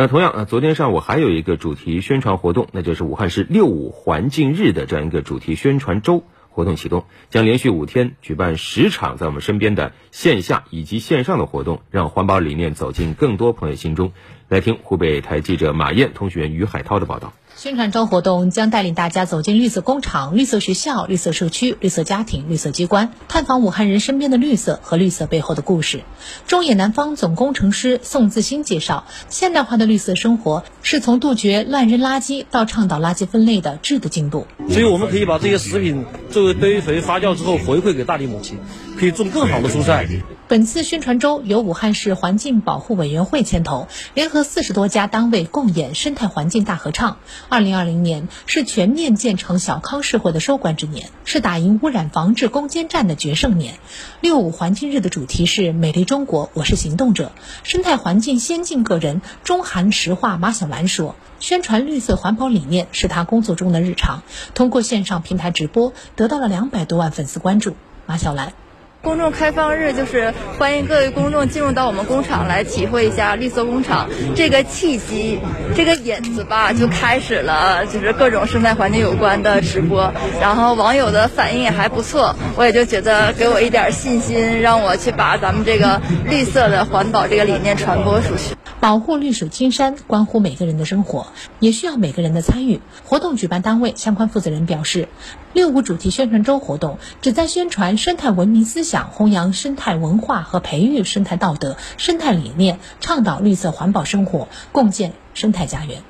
那同样啊，昨天上午还有一个主题宣传活动，那就是武汉市六五环境日的这样一个主题宣传周活动启动，将连续五天举办十场在我们身边的线下以及线上的活动，让环保理念走进更多朋友心中。来听湖北台记者马燕、通讯员于海涛的报道。宣传周活动将带领大家走进绿色工厂、绿色学校、绿色社区、绿色家庭、绿色机关，探访武汉人身边的绿色和绿色背后的故事。中野南方总工程师宋自新介绍，现代化的绿色生活是从杜绝乱扔垃圾到倡导垃圾分类的质的进步。所以我们可以把这些食品作为堆肥发酵之后回馈给大地母亲，可以种更好的蔬菜。本次宣传周由武汉市环境保护委员会牵头，联合四十多家单位共演生态环境大合唱。二零二零年是全面建成小康社会的收官之年，是打赢污染防治攻坚战的决胜年。六五环境日的主题是“美丽中国，我是行动者”。生态环境先进个人中韩石化马小兰说：“宣传绿色环保理念是他工作中的日常。”通过线上平台直播，得到了两百多万粉丝关注。马小兰。公众开放日就是欢迎各位公众进入到我们工厂来体会一下绿色工厂这个契机，这个引子吧，就开始了，就是各种生态环境有关的直播。然后网友的反应也还不错，我也就觉得给我一点信心，让我去把咱们这个绿色的环保这个理念传播出去。保护绿水青山关乎每个人的生活，也需要每个人的参与。活动举办单位相关负责人表示，六五主题宣传周活动旨在宣传生态文明思想，想弘扬生态文化和培育生态道德、生态理念，倡导绿色环保生活，共建生态家园。